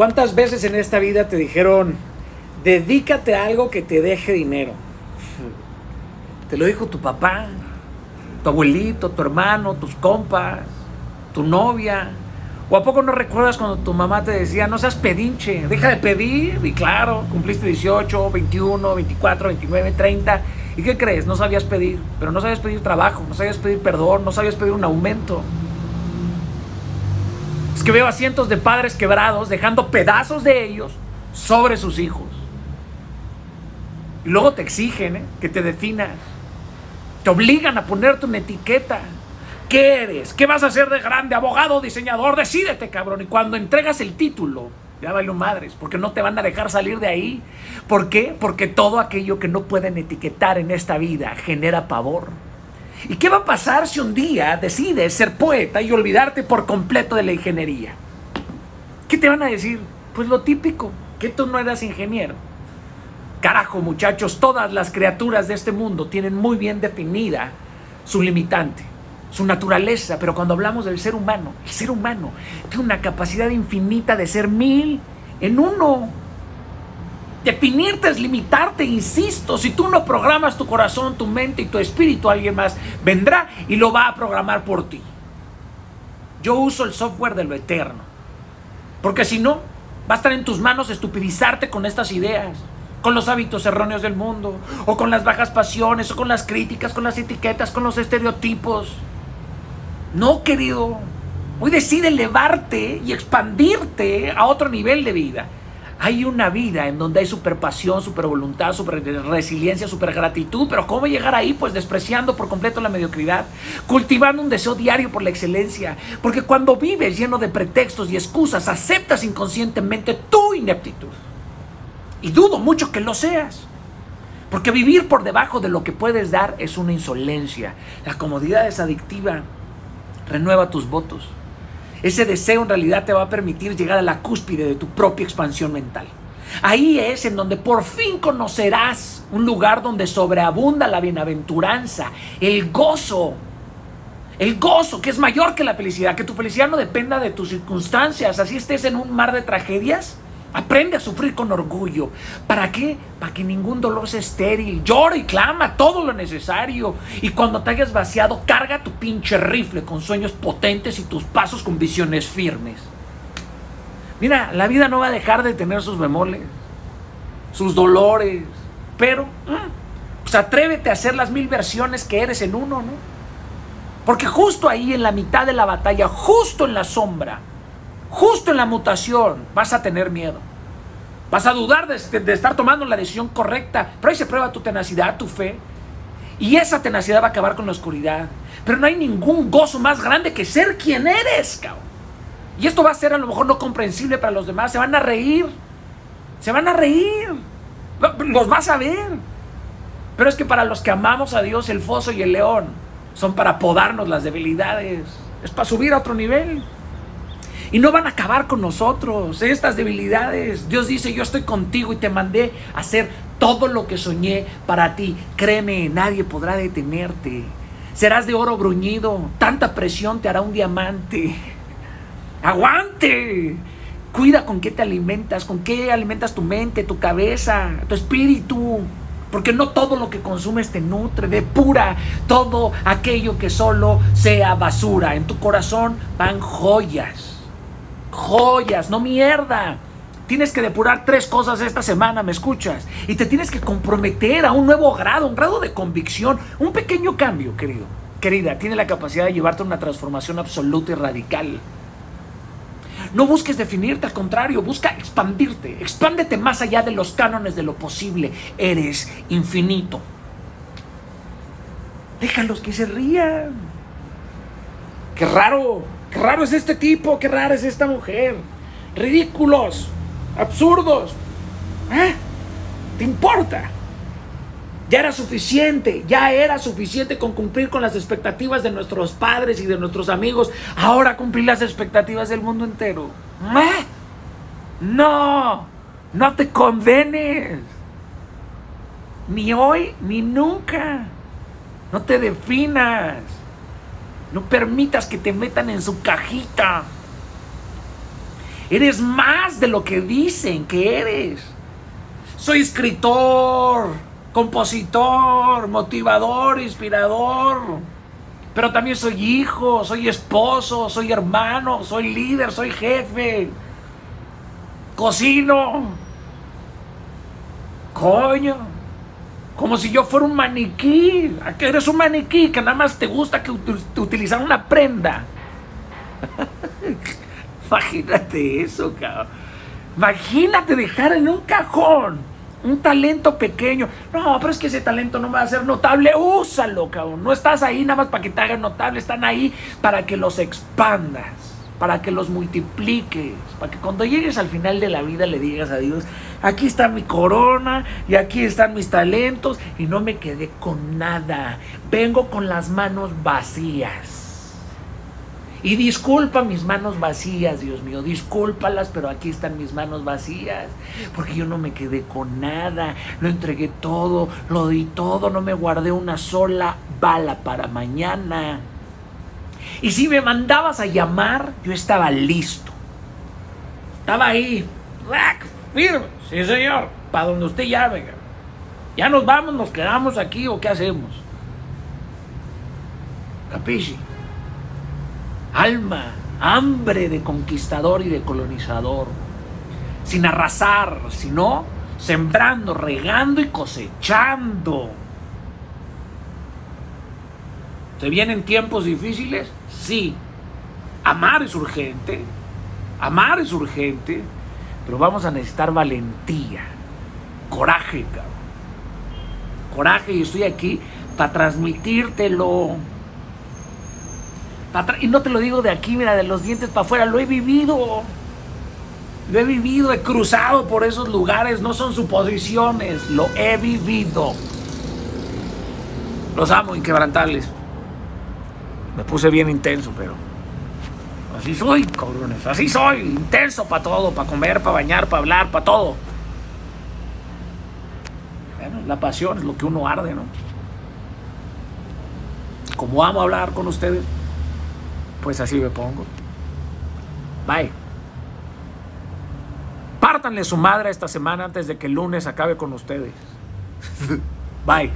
¿Cuántas veces en esta vida te dijeron, dedícate a algo que te deje dinero? Te lo dijo tu papá, tu abuelito, tu hermano, tus compas, tu novia. ¿O a poco no recuerdas cuando tu mamá te decía, no seas pedinche, deja de pedir? Y claro, cumpliste 18, 21, 24, 29, 30. ¿Y qué crees? No sabías pedir, pero no sabías pedir trabajo, no sabías pedir perdón, no sabías pedir un aumento. Que veo a cientos de padres quebrados dejando pedazos de ellos sobre sus hijos. Y luego te exigen ¿eh? que te definas. Te obligan a ponerte una etiqueta. ¿Qué eres? ¿Qué vas a hacer de grande? Abogado, diseñador, decídete, cabrón. Y cuando entregas el título, ya valió madres, porque no te van a dejar salir de ahí. ¿Por qué? Porque todo aquello que no pueden etiquetar en esta vida genera pavor. ¿Y qué va a pasar si un día decides ser poeta y olvidarte por completo de la ingeniería? ¿Qué te van a decir? Pues lo típico, que tú no eras ingeniero. Carajo, muchachos, todas las criaturas de este mundo tienen muy bien definida su limitante, su naturaleza, pero cuando hablamos del ser humano, el ser humano tiene una capacidad infinita de ser mil en uno. Definirte es limitarte, insisto. Si tú no programas tu corazón, tu mente y tu espíritu, alguien más vendrá y lo va a programar por ti. Yo uso el software de lo eterno. Porque si no, va a estar en tus manos estupidizarte con estas ideas con los hábitos erróneos del mundo, o con las bajas pasiones, o con las críticas, con las etiquetas, con los estereotipos. No, querido. Hoy decide elevarte y expandirte a otro nivel de vida. Hay una vida en donde hay super pasión, super voluntad, super resiliencia, super gratitud, pero ¿cómo llegar ahí? Pues despreciando por completo la mediocridad, cultivando un deseo diario por la excelencia, porque cuando vives lleno de pretextos y excusas, aceptas inconscientemente tu ineptitud. Y dudo mucho que lo seas. Porque vivir por debajo de lo que puedes dar es una insolencia. La comodidad es adictiva. Renueva tus votos. Ese deseo en realidad te va a permitir llegar a la cúspide de tu propia expansión mental. Ahí es en donde por fin conocerás un lugar donde sobreabunda la bienaventuranza, el gozo. El gozo que es mayor que la felicidad, que tu felicidad no dependa de tus circunstancias, así estés en un mar de tragedias, Aprende a sufrir con orgullo. ¿Para qué? Para que ningún dolor sea estéril. Llora y clama todo lo necesario. Y cuando te hayas vaciado, carga tu pinche rifle con sueños potentes y tus pasos con visiones firmes. Mira, la vida no va a dejar de tener sus bemoles, sus dolores. Pero, mm, pues atrévete a hacer las mil versiones que eres en uno, ¿no? Porque justo ahí, en la mitad de la batalla, justo en la sombra, justo en la mutación vas a tener miedo. Vas a dudar de, estar tomando la decisión correcta, pero ahí se prueba tu tenacidad, tu fe. Y esa tenacidad va a acabar con la oscuridad. Pero no hay ningún gozo más grande que ser quien eres, cabrón. Y esto va a ser a lo mejor no comprensible para los demás. Se van a reír. Se van a reír. Los vas a ver. Pero es que para los que amamos a Dios, el foso y el león son para podarnos las debilidades. Es para subir a otro nivel. Y no van a acabar con nosotros estas debilidades. Dios dice, yo estoy contigo y te mandé a hacer todo lo que soñé para ti. Créeme, nadie podrá detenerte. Serás de oro bruñido. Tanta presión te hará un diamante. Aguante. Cuida con qué te alimentas, con qué alimentas tu mente, tu cabeza, tu espíritu. Porque no todo lo que consumes te nutre, depura todo aquello que solo sea basura. En tu corazón van joyas joyas, no mierda. Tienes que depurar tres cosas esta semana, ¿me escuchas? Y te tienes que comprometer a un nuevo grado, un grado de convicción, un pequeño cambio, querido. Querida, tiene la capacidad de llevarte a una transformación absoluta y radical. No busques definirte, al contrario, busca expandirte. Expándete más allá de los cánones de lo posible. Eres infinito. Déjalos que se rían. Qué raro. Qué raro es este tipo, qué rara es esta mujer. Ridículos, absurdos. ¿Eh? ¿Te importa? Ya era suficiente, ya era suficiente con cumplir con las expectativas de nuestros padres y de nuestros amigos. Ahora cumplir las expectativas del mundo entero. ¿Eh? No, no te condenes. Ni hoy ni nunca. No te definas. No permitas que te metan en su cajita. Eres más de lo que dicen que eres. Soy escritor, compositor, motivador, inspirador. Pero también soy hijo, soy esposo, soy hermano, soy líder, soy jefe. Cocino. Coño. Como si yo fuera un maniquí. ¿A qué eres un maniquí? Que nada más te gusta que utilizar una prenda. Imagínate eso, cabrón. Imagínate dejar en un cajón un talento pequeño. No, pero es que ese talento no va a ser notable. Úsalo, cabrón. No estás ahí nada más para que te hagan notable. Están ahí para que los expandas, para que los multipliques, para que cuando llegues al final de la vida le digas a Dios, aquí está mi corona y aquí están mis talentos y no me quedé con nada. Vengo con las manos vacías. Y disculpa mis manos vacías, Dios mío, discúlpalas, pero aquí están mis manos vacías, porque yo no me quedé con nada, lo entregué todo, lo di todo, no me guardé una sola bala para mañana. Y si me mandabas a llamar, yo estaba listo. Estaba ahí, firme, sí señor, para donde usted llame. Ya nos vamos, nos quedamos aquí o qué hacemos. Capisci alma, hambre de conquistador y de colonizador, sin arrasar, sino sembrando, regando y cosechando. ¿Se vienen tiempos difíciles? Sí. Amar es urgente. Amar es urgente. Pero vamos a necesitar valentía. Coraje, cabrón. Coraje y estoy aquí para transmitírtelo. Y no te lo digo de aquí, mira, de los dientes para afuera, lo he vivido. Lo he vivido, he cruzado por esos lugares, no son suposiciones, lo he vivido. Los amo, inquebrantables. Me puse bien intenso, pero así soy, cabrones, así soy, intenso para todo, para comer, para bañar, para hablar, para todo. Bueno, la pasión es lo que uno arde, ¿no? Como amo hablar con ustedes pues así me pongo. Bye. Pártanle su madre esta semana antes de que el lunes acabe con ustedes. Bye.